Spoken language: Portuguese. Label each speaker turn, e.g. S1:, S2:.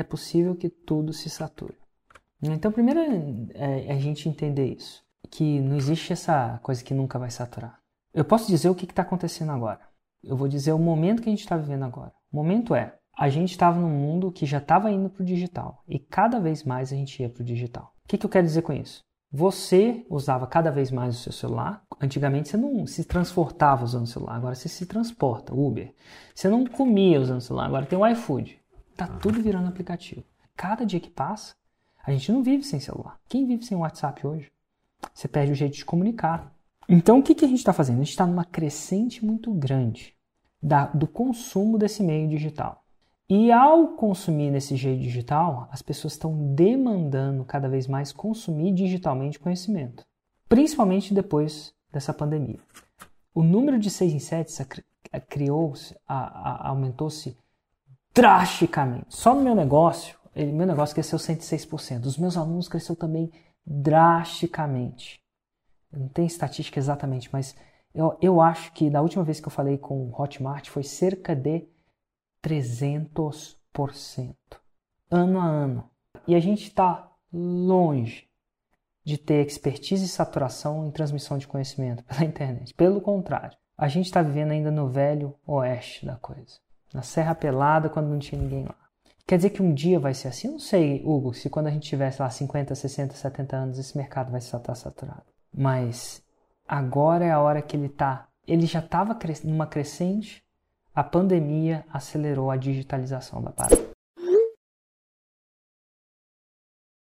S1: é possível que tudo se sature. Então, primeiro é, é a gente entender isso, que não existe essa coisa que nunca vai saturar. Eu posso dizer o que está acontecendo agora. Eu vou dizer o momento que a gente está vivendo agora. O momento é, a gente estava num mundo que já estava indo para o digital e cada vez mais a gente ia para o digital. O que, que eu quero dizer com isso? Você usava cada vez mais o seu celular. Antigamente você não se transportava usando o celular, agora você se transporta, Uber. Você não comia usando o celular, agora tem o iFood. Tá tudo virando aplicativo. Cada dia que passa, a gente não vive sem celular. Quem vive sem WhatsApp hoje? Você perde o jeito de comunicar. Então o que, que a gente está fazendo? A gente está numa crescente muito grande da, do consumo desse meio digital. E ao consumir nesse jeito digital, as pessoas estão demandando cada vez mais consumir digitalmente conhecimento, principalmente depois dessa pandemia. O número de 6 em 7 criou-se, aumentou-se drasticamente. Só no meu negócio, meu negócio cresceu 106%. Os meus alunos cresceu também drasticamente. Não tenho estatística exatamente, mas eu, eu acho que da última vez que eu falei com o Hotmart foi cerca de 300% ano a ano. E a gente está longe de ter expertise e saturação em transmissão de conhecimento pela internet. Pelo contrário, a gente está vivendo ainda no velho oeste da coisa. Na Serra Pelada, quando não tinha ninguém lá. Quer dizer que um dia vai ser assim? Não sei, Hugo, se quando a gente tivesse lá 50, 60, 70 anos, esse mercado vai estar saturado. Mas agora é a hora que ele está. Ele já estava numa crescente a pandemia acelerou a digitalização da parada.